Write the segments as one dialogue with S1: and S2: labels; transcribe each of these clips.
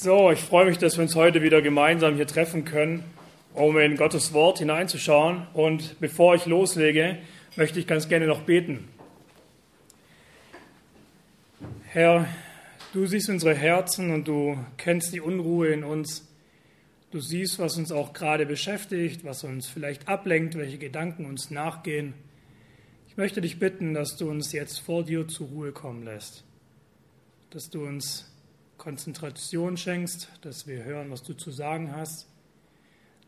S1: So, ich freue mich, dass wir uns heute wieder gemeinsam hier treffen können, um in Gottes Wort hineinzuschauen. Und bevor ich loslege, möchte ich ganz gerne noch beten. Herr, du siehst unsere Herzen und du kennst die Unruhe in uns. Du siehst, was uns auch gerade beschäftigt, was uns vielleicht ablenkt, welche Gedanken uns nachgehen. Ich möchte dich bitten, dass du uns jetzt vor dir zur Ruhe kommen lässt, dass du uns Konzentration schenkst, dass wir hören, was du zu sagen hast,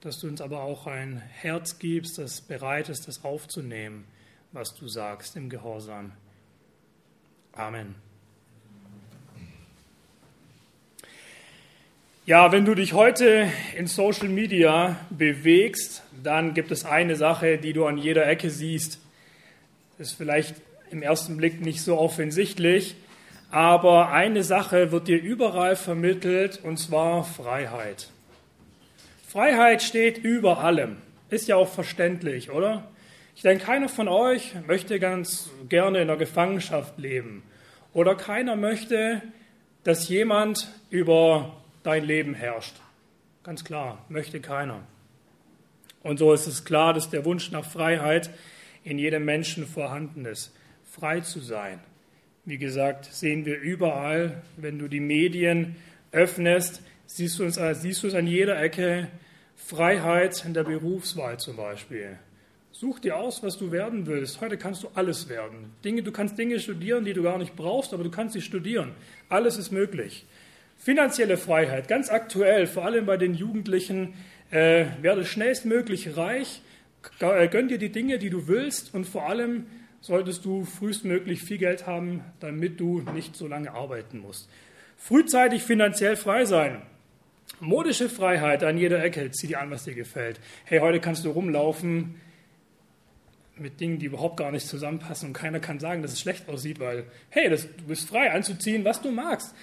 S1: dass du uns aber auch ein Herz gibst, das bereit ist, das aufzunehmen, was du sagst im Gehorsam. Amen. Ja, wenn du dich heute in Social Media bewegst, dann gibt es eine Sache, die du an jeder Ecke siehst. Das ist vielleicht im ersten Blick nicht so offensichtlich, aber eine Sache wird dir überall vermittelt, und zwar Freiheit. Freiheit steht über allem. Ist ja auch verständlich, oder? Ich denke, keiner von euch möchte ganz gerne in der Gefangenschaft leben. Oder keiner möchte, dass jemand über dein Leben herrscht. Ganz klar, möchte keiner. Und so ist es klar, dass der Wunsch nach Freiheit in jedem Menschen vorhanden ist, frei zu sein. Wie gesagt, sehen wir überall, wenn du die Medien öffnest, siehst du, es, siehst du es an jeder Ecke, Freiheit in der Berufswahl zum Beispiel. Such dir aus, was du werden willst. Heute kannst du alles werden. Dinge, du kannst Dinge studieren, die du gar nicht brauchst, aber du kannst sie studieren. Alles ist möglich. Finanzielle Freiheit, ganz aktuell, vor allem bei den Jugendlichen, äh, werde schnellstmöglich reich, äh, gönn dir die Dinge, die du willst und vor allem solltest du frühestmöglich viel Geld haben, damit du nicht so lange arbeiten musst. Frühzeitig finanziell frei sein. Modische Freiheit an jeder Ecke. Zieh dir an, was dir gefällt. Hey, heute kannst du rumlaufen mit Dingen, die überhaupt gar nicht zusammenpassen und keiner kann sagen, dass es schlecht aussieht, weil, hey, das, du bist frei anzuziehen, was du magst.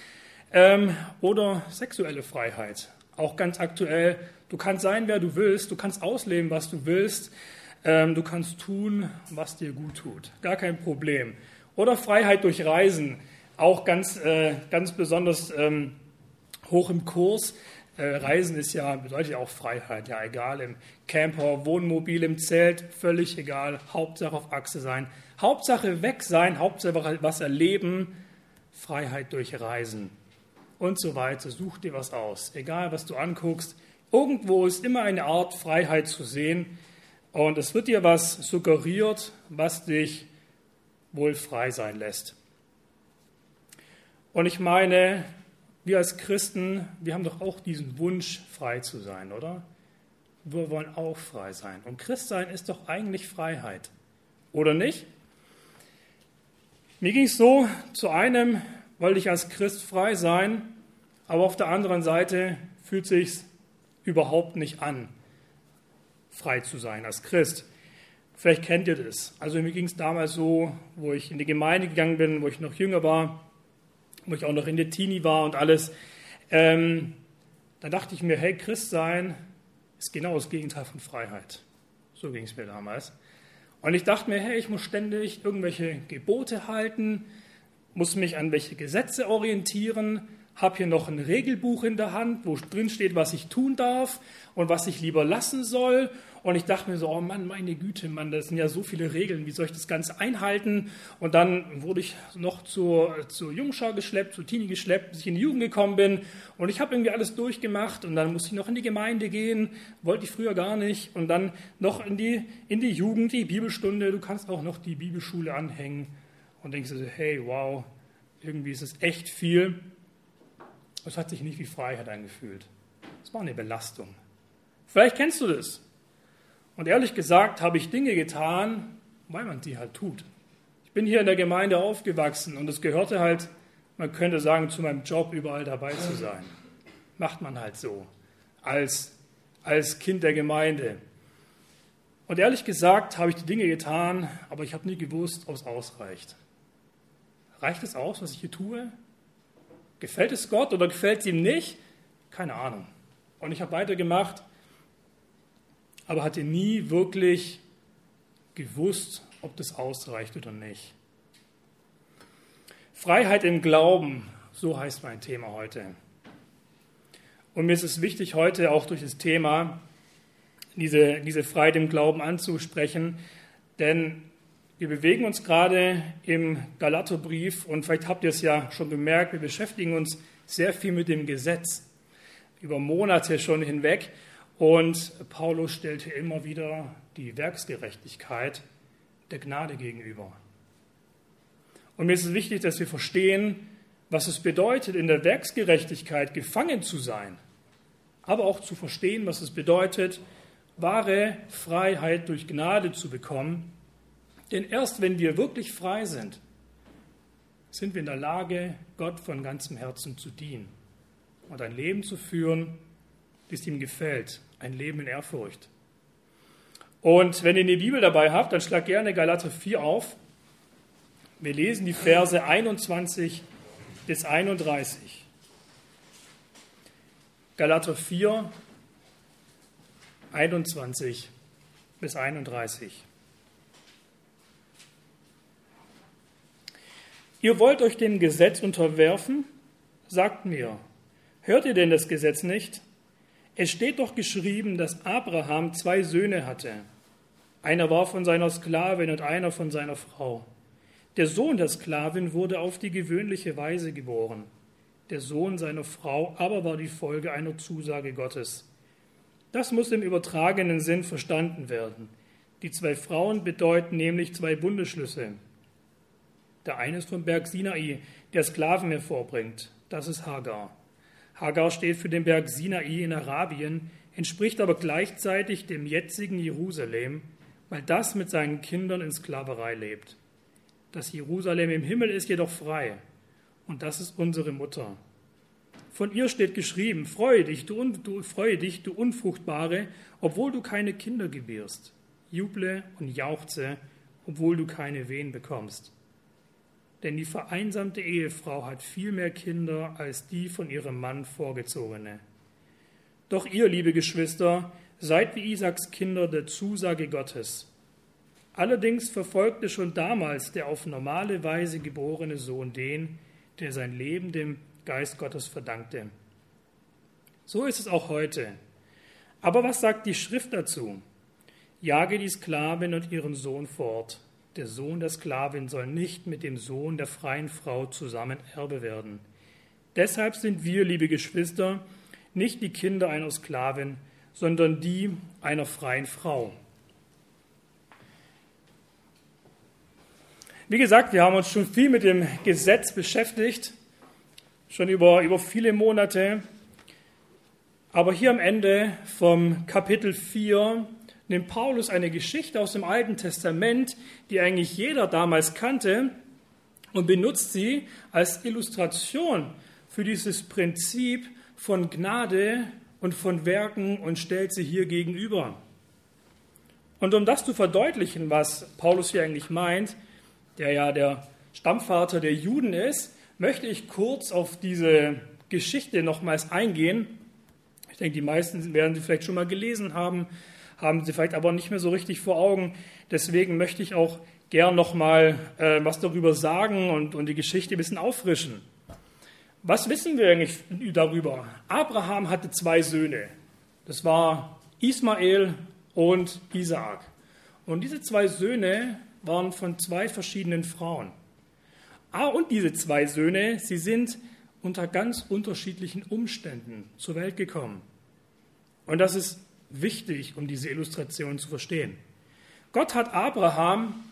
S1: Ähm, oder sexuelle Freiheit. Auch ganz aktuell. Du kannst sein, wer du willst. Du kannst ausleben, was du willst. Ähm, du kannst tun, was dir gut tut. Gar kein Problem. Oder Freiheit durch Reisen. Auch ganz, äh, ganz besonders ähm, hoch im Kurs. Äh, Reisen ist ja, bedeutet ja auch Freiheit. Ja, egal im Camper, Wohnmobil, im Zelt, völlig egal. Hauptsache auf Achse sein. Hauptsache weg sein. Hauptsache was erleben. Freiheit durch Reisen. Und so weiter. Such dir was aus. Egal, was du anguckst. Irgendwo ist immer eine Art Freiheit zu sehen und es wird dir was suggeriert, was dich wohl frei sein lässt. Und ich meine, wir als Christen, wir haben doch auch diesen Wunsch, frei zu sein, oder? Wir wollen auch frei sein. Und Christsein ist doch eigentlich Freiheit, oder nicht? Mir ging es so, zu einem wollte ich als Christ frei sein, aber auf der anderen Seite fühlt sich überhaupt nicht an, frei zu sein als Christ. Vielleicht kennt ihr das. Also mir ging es damals so, wo ich in die Gemeinde gegangen bin, wo ich noch jünger war, wo ich auch noch in der Teenie war und alles. Ähm, dann dachte ich mir, hey, Christ sein ist genau das Gegenteil von Freiheit. So ging es mir damals. Und ich dachte mir, hey, ich muss ständig irgendwelche Gebote halten, muss mich an welche Gesetze orientieren, habe hier noch ein Regelbuch in der Hand, wo drin steht, was ich tun darf und was ich lieber lassen soll. Und ich dachte mir so, oh Mann, meine Güte, Mann, das sind ja so viele Regeln, wie soll ich das Ganze einhalten? Und dann wurde ich noch zur, zur Jungschau geschleppt, zur Teenie geschleppt, bis ich in die Jugend gekommen bin. Und ich habe irgendwie alles durchgemacht und dann musste ich noch in die Gemeinde gehen, wollte ich früher gar nicht. Und dann noch in die, in die Jugend, die Bibelstunde, du kannst auch noch die Bibelschule anhängen. Und denkst du so, hey, wow, irgendwie ist es echt viel. Es hat sich nicht wie Freiheit angefühlt. Es war eine Belastung. Vielleicht kennst du das. Und ehrlich gesagt habe ich Dinge getan, weil man sie halt tut. Ich bin hier in der Gemeinde aufgewachsen und es gehörte halt, man könnte sagen, zu meinem Job überall dabei zu sein. Macht man halt so, als, als Kind der Gemeinde. Und ehrlich gesagt habe ich die Dinge getan, aber ich habe nie gewusst, ob es ausreicht. Reicht es aus, was ich hier tue? Gefällt es Gott oder gefällt es ihm nicht? Keine Ahnung. Und ich habe weitergemacht, aber hatte nie wirklich gewusst, ob das ausreicht oder nicht. Freiheit im Glauben, so heißt mein Thema heute. Und mir ist es wichtig, heute auch durch das Thema diese, diese Freiheit im Glauben anzusprechen, denn wir bewegen uns gerade im Galaterbrief und vielleicht habt ihr es ja schon gemerkt, wir beschäftigen uns sehr viel mit dem Gesetz, über Monate schon hinweg. Und Paulus stellte immer wieder die Werksgerechtigkeit der Gnade gegenüber. Und mir ist es wichtig, dass wir verstehen, was es bedeutet, in der Werksgerechtigkeit gefangen zu sein, aber auch zu verstehen, was es bedeutet, wahre Freiheit durch Gnade zu bekommen denn erst wenn wir wirklich frei sind, sind wir in der Lage, Gott von ganzem Herzen zu dienen und ein Leben zu führen, das ihm gefällt, ein Leben in Ehrfurcht. Und wenn ihr die Bibel dabei habt, dann schlag gerne Galater 4 auf. Wir lesen die Verse 21 bis 31. Galater 4, 21 bis 31. Ihr wollt euch dem Gesetz unterwerfen? Sagt mir, hört ihr denn das Gesetz nicht? Es steht doch geschrieben, dass Abraham zwei Söhne hatte. Einer war von seiner Sklavin und einer von seiner Frau. Der Sohn der Sklavin wurde auf die gewöhnliche Weise geboren. Der Sohn seiner Frau aber war die Folge einer Zusage Gottes. Das muss im übertragenen Sinn verstanden werden. Die zwei Frauen bedeuten nämlich zwei Bundesschlüsse. Der eine ist vom Berg Sinai, der Sklaven hervorbringt. Das ist Hagar. Hagar steht für den Berg Sinai in Arabien, entspricht aber gleichzeitig dem jetzigen Jerusalem, weil das mit seinen Kindern in Sklaverei lebt. Das Jerusalem im Himmel ist jedoch frei, und das ist unsere Mutter. Von ihr steht geschrieben, freue dich, du, du, freue dich, du Unfruchtbare, obwohl du keine Kinder gebierst. Juble und jauchze, obwohl du keine Wehen bekommst. Denn die vereinsamte Ehefrau hat viel mehr Kinder als die von ihrem Mann vorgezogene. Doch ihr, liebe Geschwister, seid wie Isaaks Kinder der Zusage Gottes. Allerdings verfolgte schon damals der auf normale Weise geborene Sohn den, der sein Leben dem Geist Gottes verdankte. So ist es auch heute. Aber was sagt die Schrift dazu? Jage die Sklavin und ihren Sohn fort der Sohn der Sklavin soll nicht mit dem Sohn der freien Frau zusammen Erbe werden. Deshalb sind wir, liebe Geschwister, nicht die Kinder einer Sklavin, sondern die einer freien Frau. Wie gesagt, wir haben uns schon viel mit dem Gesetz beschäftigt, schon über, über viele Monate. Aber hier am Ende vom Kapitel 4 nimmt Paulus eine Geschichte aus dem Alten Testament, die eigentlich jeder damals kannte, und benutzt sie als Illustration für dieses Prinzip von Gnade und von Werken und stellt sie hier gegenüber. Und um das zu verdeutlichen, was Paulus hier eigentlich meint, der ja der Stammvater der Juden ist, möchte ich kurz auf diese Geschichte nochmals eingehen. Ich denke, die meisten werden sie vielleicht schon mal gelesen haben haben sie vielleicht aber nicht mehr so richtig vor Augen. Deswegen möchte ich auch gern noch mal äh, was darüber sagen und, und die Geschichte ein bisschen auffrischen. Was wissen wir eigentlich darüber? Abraham hatte zwei Söhne. Das war Ismael und Isaak. Und diese zwei Söhne waren von zwei verschiedenen Frauen. Ah, und diese zwei Söhne, sie sind unter ganz unterschiedlichen Umständen zur Welt gekommen. Und das ist wichtig, um diese Illustration zu verstehen. Gott hat Abraham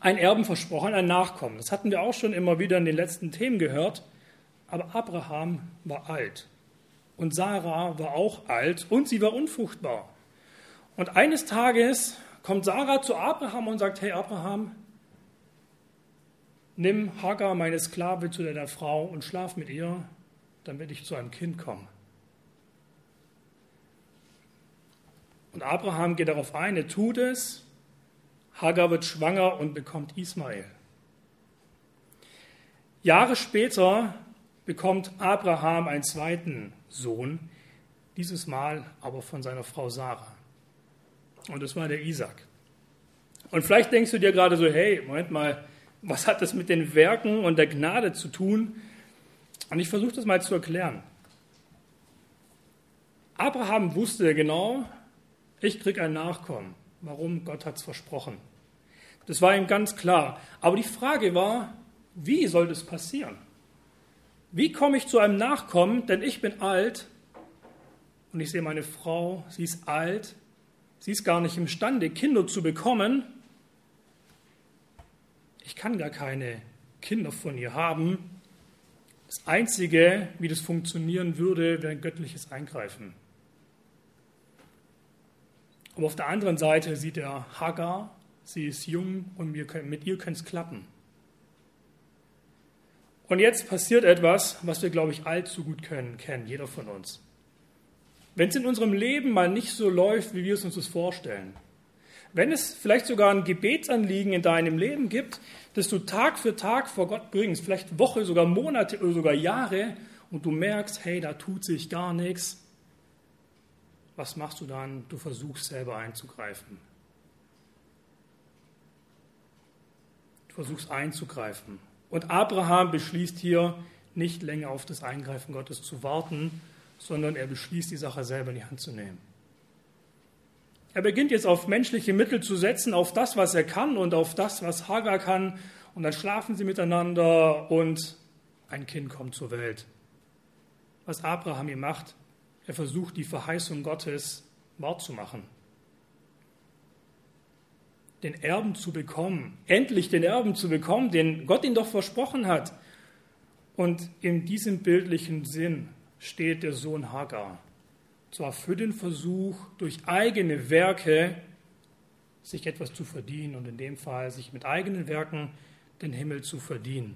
S1: ein Erben versprochen, ein Nachkommen. Das hatten wir auch schon immer wieder in den letzten Themen gehört. Aber Abraham war alt und Sarah war auch alt und sie war unfruchtbar. Und eines Tages kommt Sarah zu Abraham und sagt, hey Abraham, nimm Hagar, meine Sklave, zu deiner Frau und schlaf mit ihr, damit ich zu einem Kind komme. Und Abraham geht darauf ein, er tut es. Hagar wird schwanger und bekommt Ismael. Jahre später bekommt Abraham einen zweiten Sohn, dieses Mal aber von seiner Frau Sarah. Und das war der Isaac. Und vielleicht denkst du dir gerade so, hey, Moment mal, was hat das mit den Werken und der Gnade zu tun? Und ich versuche das mal zu erklären. Abraham wusste genau, ich kriege ein Nachkommen. Warum? Gott hat es versprochen. Das war ihm ganz klar. Aber die Frage war, wie soll das passieren? Wie komme ich zu einem Nachkommen? Denn ich bin alt und ich sehe meine Frau, sie ist alt, sie ist gar nicht imstande, Kinder zu bekommen. Ich kann gar keine Kinder von ihr haben. Das Einzige, wie das funktionieren würde, wäre ein göttliches Eingreifen. Aber auf der anderen Seite sieht er Hagar, sie ist jung und mit ihr könnte es klappen. Und jetzt passiert etwas, was wir, glaube ich, allzu gut können, kennen, jeder von uns. Wenn es in unserem Leben mal nicht so läuft, wie wir es uns das vorstellen, wenn es vielleicht sogar ein Gebetsanliegen in deinem Leben gibt, das du Tag für Tag vor Gott bringst, vielleicht Woche, sogar Monate oder sogar Jahre, und du merkst, hey, da tut sich gar nichts, was machst du dann? Du versuchst selber einzugreifen. Du versuchst einzugreifen. Und Abraham beschließt hier nicht länger auf das Eingreifen Gottes zu warten, sondern er beschließt, die Sache selber in die Hand zu nehmen. Er beginnt jetzt auf menschliche Mittel zu setzen, auf das, was er kann und auf das, was Hagar kann. Und dann schlafen sie miteinander und ein Kind kommt zur Welt. Was Abraham hier macht, er versucht, die Verheißung Gottes wahrzumachen den Erben zu bekommen, endlich den Erben zu bekommen, den Gott ihn doch versprochen hat. Und in diesem bildlichen Sinn steht der Sohn Hagar. Zwar für den Versuch, durch eigene Werke sich etwas zu verdienen und in dem Fall sich mit eigenen Werken den Himmel zu verdienen.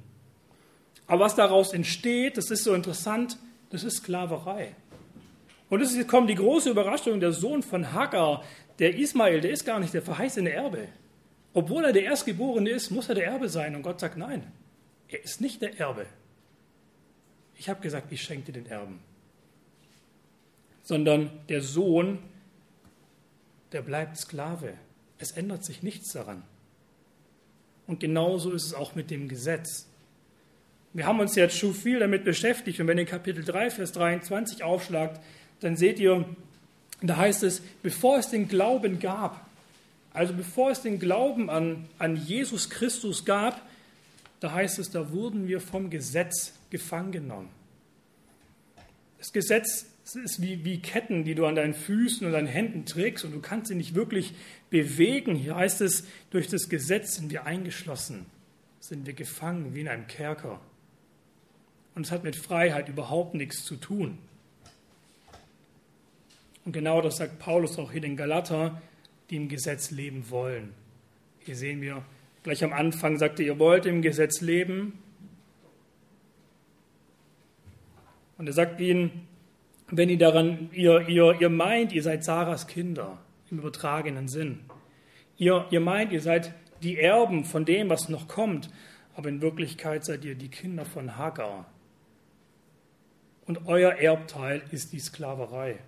S1: Aber was daraus entsteht, das ist so interessant, das ist Sklaverei. Und es kommt die große Überraschung, der Sohn von Hagar, der Ismael, der ist gar nicht der verheißene Erbe. Obwohl er der Erstgeborene ist, muss er der Erbe sein. Und Gott sagt, nein, er ist nicht der Erbe. Ich habe gesagt, ich schenke dir den Erben. Sondern der Sohn, der bleibt Sklave. Es ändert sich nichts daran. Und genauso ist es auch mit dem Gesetz. Wir haben uns jetzt schon viel damit beschäftigt und wenn ihr Kapitel 3, Vers 23 aufschlagt, dann seht ihr, da heißt es, bevor es den Glauben gab, also bevor es den Glauben an, an Jesus Christus gab, da heißt es, da wurden wir vom Gesetz gefangen genommen. Das Gesetz ist wie, wie Ketten, die du an deinen Füßen und deinen Händen trägst und du kannst sie nicht wirklich bewegen. Hier heißt es, durch das Gesetz sind wir eingeschlossen, sind wir gefangen wie in einem Kerker. Und es hat mit Freiheit überhaupt nichts zu tun. Und genau das sagt Paulus auch hier in Galater, die im Gesetz leben wollen. Hier sehen wir, gleich am Anfang sagte, ihr wollt im Gesetz leben. Und er sagt ihnen, wenn ihr daran, ihr, ihr, ihr meint, ihr seid Sarahs Kinder, im übertragenen Sinn. Ihr, ihr meint, ihr seid die Erben von dem, was noch kommt, aber in Wirklichkeit seid ihr die Kinder von Hagar. Und euer Erbteil ist die Sklaverei.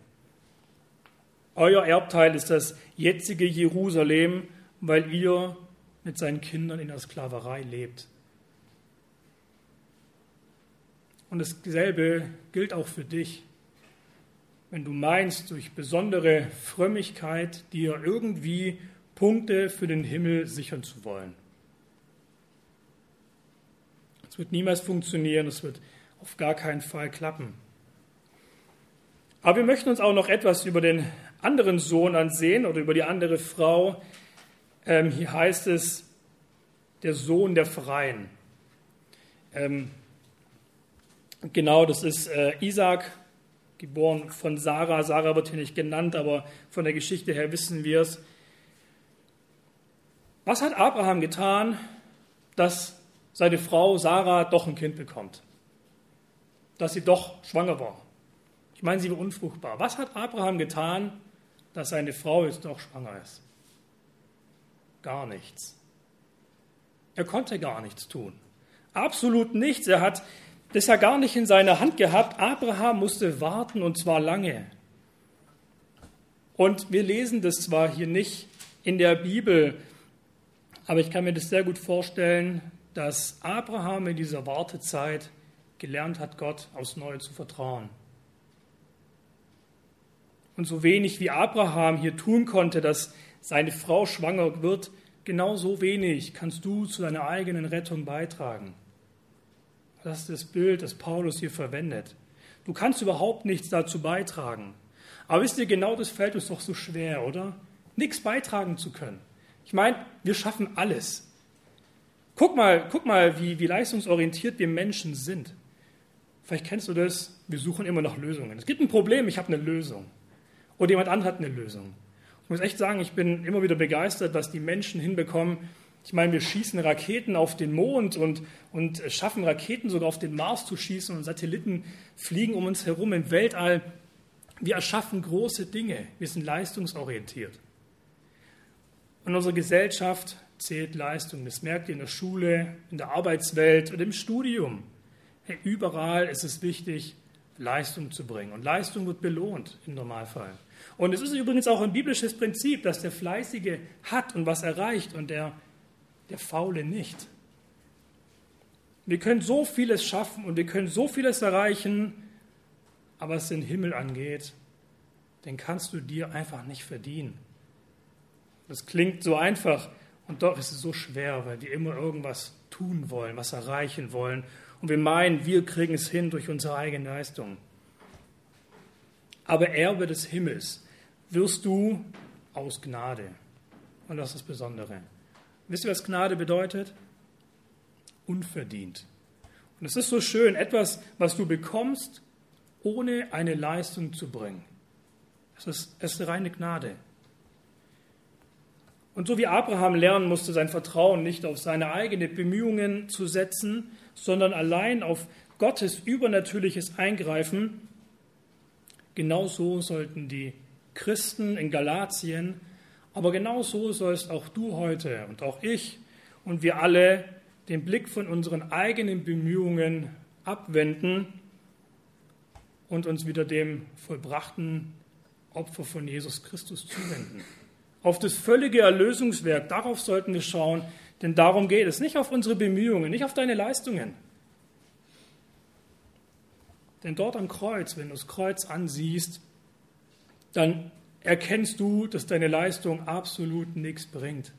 S1: Euer Erbteil ist das jetzige Jerusalem, weil ihr mit seinen Kindern in der Sklaverei lebt. Und dasselbe gilt auch für dich. Wenn du meinst, durch besondere Frömmigkeit dir irgendwie Punkte für den Himmel sichern zu wollen. Es wird niemals funktionieren, es wird auf gar keinen Fall klappen. Aber wir möchten uns auch noch etwas über den anderen Sohn ansehen oder über die andere Frau. Ähm, hier heißt es, der Sohn der Freien. Ähm, genau, das ist äh, Isaac, geboren von Sarah. Sarah wird hier nicht genannt, aber von der Geschichte her wissen wir es. Was hat Abraham getan, dass seine Frau Sarah doch ein Kind bekommt? Dass sie doch schwanger war? Ich meine, sie war unfruchtbar. Was hat Abraham getan, dass seine Frau jetzt doch schwanger ist? Gar nichts. Er konnte gar nichts tun. Absolut nichts. Er hat das ja gar nicht in seiner Hand gehabt. Abraham musste warten und zwar lange. Und wir lesen das zwar hier nicht in der Bibel, aber ich kann mir das sehr gut vorstellen, dass Abraham in dieser Wartezeit gelernt hat, Gott aufs Neue zu vertrauen. Und so wenig wie Abraham hier tun konnte, dass seine Frau schwanger wird, genauso wenig kannst du zu deiner eigenen Rettung beitragen. Das ist das Bild, das Paulus hier verwendet. Du kannst überhaupt nichts dazu beitragen. Aber wisst ihr, genau das fällt uns doch so schwer, oder? Nichts beitragen zu können. Ich meine, wir schaffen alles. Guck mal, guck mal wie, wie leistungsorientiert wir Menschen sind. Vielleicht kennst du das, wir suchen immer nach Lösungen. Es gibt ein Problem, ich habe eine Lösung. Oder jemand anderes hat eine Lösung. Ich muss echt sagen, ich bin immer wieder begeistert, was die Menschen hinbekommen. Ich meine, wir schießen Raketen auf den Mond und, und schaffen Raketen sogar auf den Mars zu schießen und Satelliten fliegen um uns herum im Weltall. Wir erschaffen große Dinge. Wir sind leistungsorientiert. Und unsere Gesellschaft zählt Leistung. Das merkt ihr in der Schule, in der Arbeitswelt und im Studium. Hey, überall ist es wichtig, Leistung zu bringen. Und Leistung wird belohnt im Normalfall. Und es ist übrigens auch ein biblisches Prinzip, dass der Fleißige hat und was erreicht und der, der Faule nicht. Wir können so vieles schaffen und wir können so vieles erreichen, aber was den Himmel angeht, den kannst du dir einfach nicht verdienen. Das klingt so einfach und doch ist es so schwer, weil wir immer irgendwas tun wollen, was erreichen wollen und wir meinen, wir kriegen es hin durch unsere eigene Leistung. Aber Erbe des Himmels wirst du aus Gnade. Und das ist das Besondere. Wisst ihr, was Gnade bedeutet? Unverdient. Und es ist so schön, etwas, was du bekommst, ohne eine Leistung zu bringen. Es ist, ist reine Gnade. Und so wie Abraham lernen musste, sein Vertrauen nicht auf seine eigenen Bemühungen zu setzen, sondern allein auf Gottes übernatürliches Eingreifen, genauso sollten die Christen in Galatien, aber genauso sollst auch du heute und auch ich und wir alle den Blick von unseren eigenen Bemühungen abwenden und uns wieder dem vollbrachten Opfer von Jesus Christus zuwenden auf das völlige Erlösungswerk. Darauf sollten wir schauen, denn darum geht es. Nicht auf unsere Bemühungen, nicht auf deine Leistungen. Denn dort am Kreuz, wenn du das Kreuz ansiehst, dann erkennst du, dass deine Leistung absolut nichts bringt.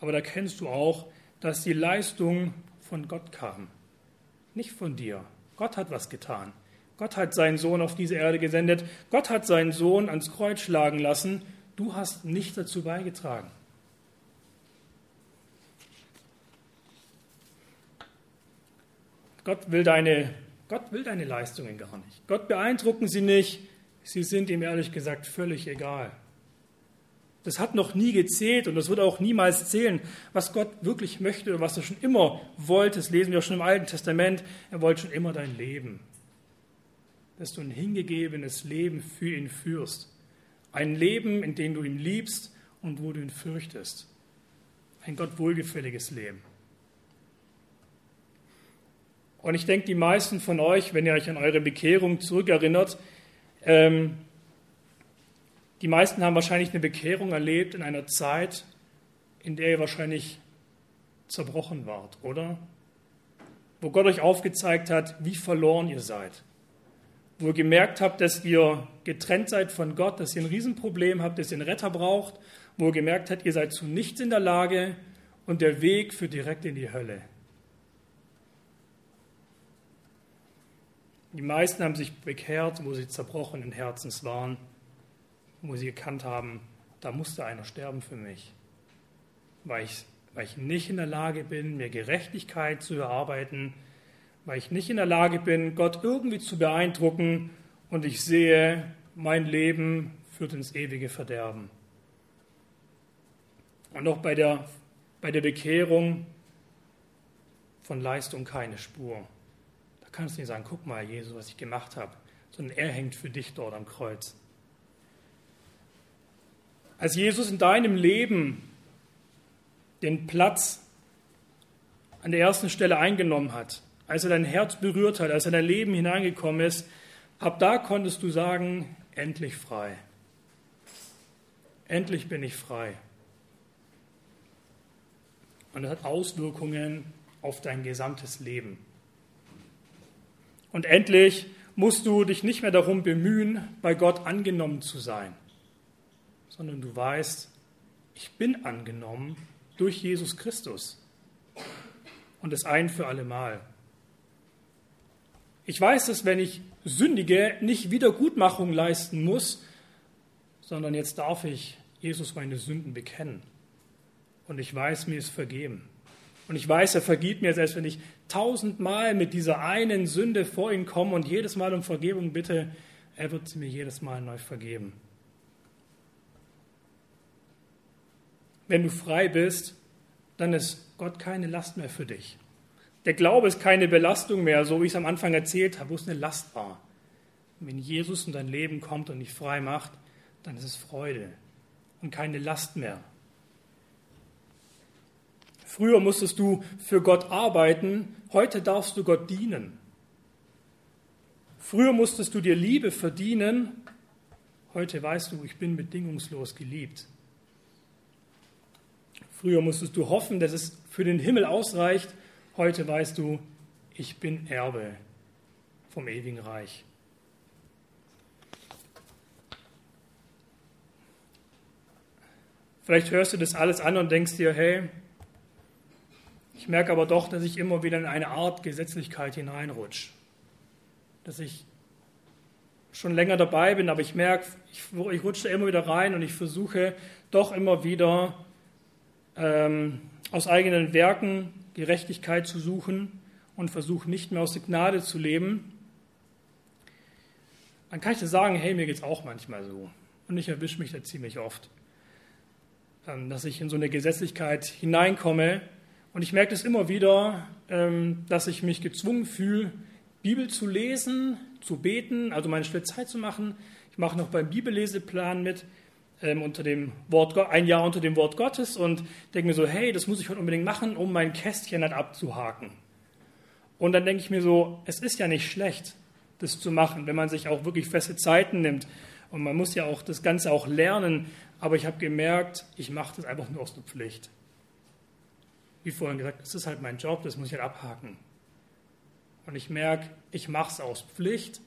S1: Aber da kennst du auch, dass die Leistung von Gott kam, nicht von dir. Gott hat was getan. Gott hat seinen Sohn auf diese Erde gesendet. Gott hat seinen Sohn ans Kreuz schlagen lassen. Du hast nicht dazu beigetragen. Gott will deine, Gott will deine Leistungen gar nicht. Gott beeindrucken sie nicht. Sie sind ihm ehrlich gesagt völlig egal. Das hat noch nie gezählt und das wird auch niemals zählen. Was Gott wirklich möchte und was er schon immer wollte, das lesen wir schon im Alten Testament. Er wollte schon immer dein Leben dass du ein hingegebenes Leben für ihn führst. Ein Leben, in dem du ihn liebst und wo du ihn fürchtest. Ein Gott wohlgefälliges Leben. Und ich denke, die meisten von euch, wenn ihr euch an eure Bekehrung zurückerinnert, ähm, die meisten haben wahrscheinlich eine Bekehrung erlebt in einer Zeit, in der ihr wahrscheinlich zerbrochen wart, oder? Wo Gott euch aufgezeigt hat, wie verloren ihr seid wo ihr gemerkt habt, dass ihr getrennt seid von Gott, dass ihr ein Riesenproblem habt, dass ihr einen Retter braucht, wo ihr gemerkt habt, ihr seid zu nichts in der Lage und der Weg führt direkt in die Hölle. Die meisten haben sich bekehrt, wo sie zerbrochenen Herzens waren, wo sie erkannt haben, da musste einer sterben für mich, weil ich, weil ich nicht in der Lage bin, mir Gerechtigkeit zu erarbeiten, weil ich nicht in der Lage bin, Gott irgendwie zu beeindrucken und ich sehe, mein Leben führt ins ewige Verderben. Und auch bei der, bei der Bekehrung von Leistung keine Spur. Kannst nicht sagen, guck mal, Jesus, was ich gemacht habe, sondern er hängt für dich dort am Kreuz. Als Jesus in deinem Leben den Platz an der ersten Stelle eingenommen hat, als er dein Herz berührt hat, als er dein Leben hineingekommen ist, ab da konntest du sagen, endlich frei. Endlich bin ich frei. Und das hat Auswirkungen auf dein gesamtes Leben. Und endlich musst du dich nicht mehr darum bemühen, bei Gott angenommen zu sein, sondern du weißt, ich bin angenommen durch Jesus Christus und es ein für alle Mal. Ich weiß, dass wenn ich sündige, nicht Wiedergutmachung leisten muss, sondern jetzt darf ich Jesus meine Sünden bekennen. Und ich weiß, mir ist vergeben. Und ich weiß, er vergibt mir, selbst wenn ich tausendmal mit dieser einen Sünde vor ihn komme und jedes Mal um Vergebung bitte, er wird sie mir jedes Mal neu vergeben. Wenn du frei bist, dann ist Gott keine Last mehr für dich. Der Glaube ist keine Belastung mehr, so wie ich es am Anfang erzählt habe, wo es eine Last war. Wenn Jesus in dein Leben kommt und dich frei macht, dann ist es Freude und keine Last mehr. Früher musstest du für Gott arbeiten, heute darfst du Gott dienen. Früher musstest du dir Liebe verdienen, heute weißt du, ich bin bedingungslos geliebt. Früher musstest du hoffen, dass es für den Himmel ausreicht, heute weißt du, ich bin Erbe vom ewigen Reich. Vielleicht hörst du das alles an und denkst dir, hey, ich merke aber doch, dass ich immer wieder in eine Art Gesetzlichkeit hineinrutsche. Dass ich schon länger dabei bin, aber ich merke, ich, ich rutsche immer wieder rein und ich versuche doch immer wieder ähm, aus eigenen Werken Gerechtigkeit zu suchen und versuche nicht mehr aus der Gnade zu leben. Dann kann ich dir sagen, hey, mir geht es auch manchmal so. Und ich erwische mich da ziemlich oft, ähm, dass ich in so eine Gesetzlichkeit hineinkomme, und ich merke das immer wieder, ähm, dass ich mich gezwungen fühle, Bibel zu lesen, zu beten, also meine Stelle Zeit zu machen. Ich mache noch beim Bibelleseplan mit, ähm, unter dem Wort, ein Jahr unter dem Wort Gottes und denke mir so, hey, das muss ich heute unbedingt machen, um mein Kästchen halt abzuhaken. Und dann denke ich mir so, es ist ja nicht schlecht, das zu machen, wenn man sich auch wirklich feste Zeiten nimmt. Und man muss ja auch das Ganze auch lernen. Aber ich habe gemerkt, ich mache das einfach nur aus der Pflicht wie vorhin gesagt, das ist halt mein Job, das muss ich halt abhaken. Und ich merke, ich mache es aus Pflicht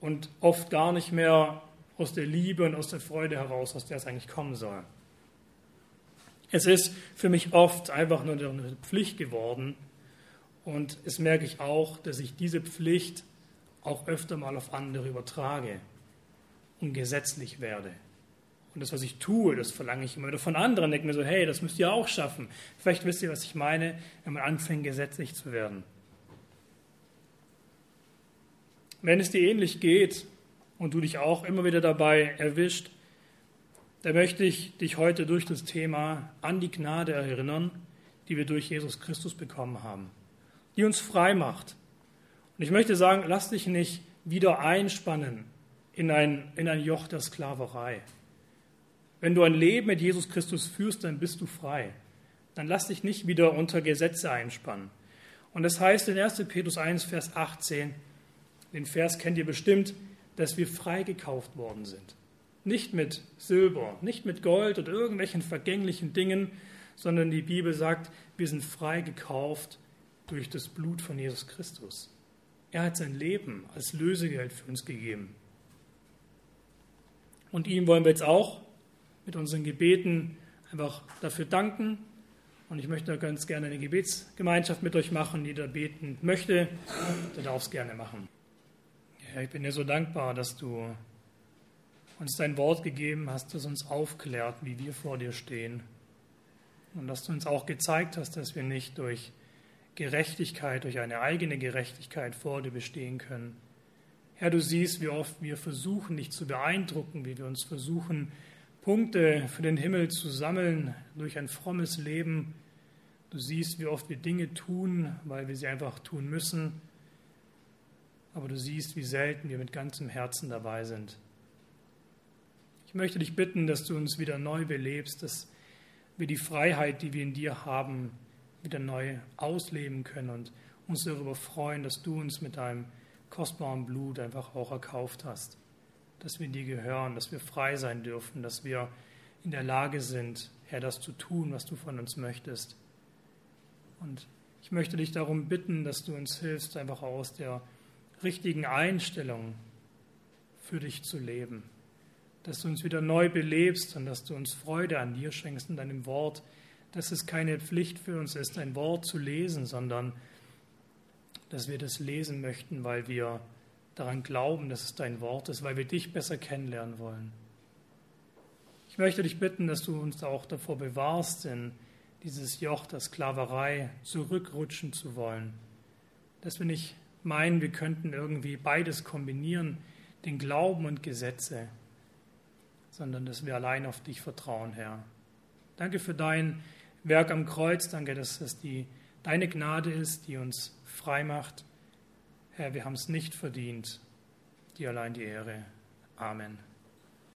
S1: und oft gar nicht mehr aus der Liebe und aus der Freude heraus, aus der es eigentlich kommen soll. Es ist für mich oft einfach nur eine Pflicht geworden und es merke ich auch, dass ich diese Pflicht auch öfter mal auf andere übertrage und gesetzlich werde. Und das, was ich tue, das verlange ich immer wieder von anderen. Denke mir so, hey, das müsst ihr auch schaffen. Vielleicht wisst ihr, was ich meine, wenn man anfängt, gesetzlich zu werden. Wenn es dir ähnlich geht und du dich auch immer wieder dabei erwischt, dann möchte ich dich heute durch das Thema an die Gnade erinnern, die wir durch Jesus Christus bekommen haben, die uns frei macht. Und ich möchte sagen, lass dich nicht wieder einspannen in ein, in ein Joch der Sklaverei. Wenn du ein Leben mit Jesus Christus führst, dann bist du frei. Dann lass dich nicht wieder unter Gesetze einspannen. Und das heißt in 1. Petrus 1, Vers 18, den Vers kennt ihr bestimmt, dass wir freigekauft worden sind. Nicht mit Silber, nicht mit Gold oder irgendwelchen vergänglichen Dingen, sondern die Bibel sagt, wir sind freigekauft durch das Blut von Jesus Christus. Er hat sein Leben als Lösegeld für uns gegeben. Und ihm wollen wir jetzt auch mit unseren Gebeten einfach dafür danken. Und ich möchte ganz gerne eine Gebetsgemeinschaft mit euch machen. Jeder beten möchte, der darf es gerne machen. Ja, ich bin dir so dankbar, dass du uns dein Wort gegeben hast, das uns aufklärt, wie wir vor dir stehen. Und dass du uns auch gezeigt hast, dass wir nicht durch Gerechtigkeit, durch eine eigene Gerechtigkeit vor dir bestehen können. Herr, du siehst, wie oft wir versuchen, dich zu beeindrucken, wie wir uns versuchen, Punkte für den Himmel zu sammeln durch ein frommes Leben. Du siehst, wie oft wir Dinge tun, weil wir sie einfach tun müssen. Aber du siehst, wie selten wir mit ganzem Herzen dabei sind. Ich möchte dich bitten, dass du uns wieder neu belebst, dass wir die Freiheit, die wir in dir haben, wieder neu ausleben können und uns darüber freuen, dass du uns mit deinem kostbaren Blut einfach auch erkauft hast dass wir dir gehören, dass wir frei sein dürfen, dass wir in der Lage sind, Herr, das zu tun, was du von uns möchtest. Und ich möchte dich darum bitten, dass du uns hilfst, einfach aus der richtigen Einstellung für dich zu leben. Dass du uns wieder neu belebst und dass du uns Freude an dir schenkst und deinem Wort, dass es keine Pflicht für uns ist, ein Wort zu lesen, sondern dass wir das lesen möchten, weil wir daran glauben, dass es dein Wort ist, weil wir dich besser kennenlernen wollen. Ich möchte dich bitten, dass du uns auch davor bewahrst, in dieses Joch der Sklaverei zurückrutschen zu wollen. Dass wir nicht meinen, wir könnten irgendwie beides kombinieren, den Glauben und Gesetze, sondern dass wir allein auf dich vertrauen, Herr. Danke für dein Werk am Kreuz. Danke, dass es die, deine Gnade ist, die uns frei macht. Herr, wir haben es nicht verdient. Dir allein die Ehre. Amen.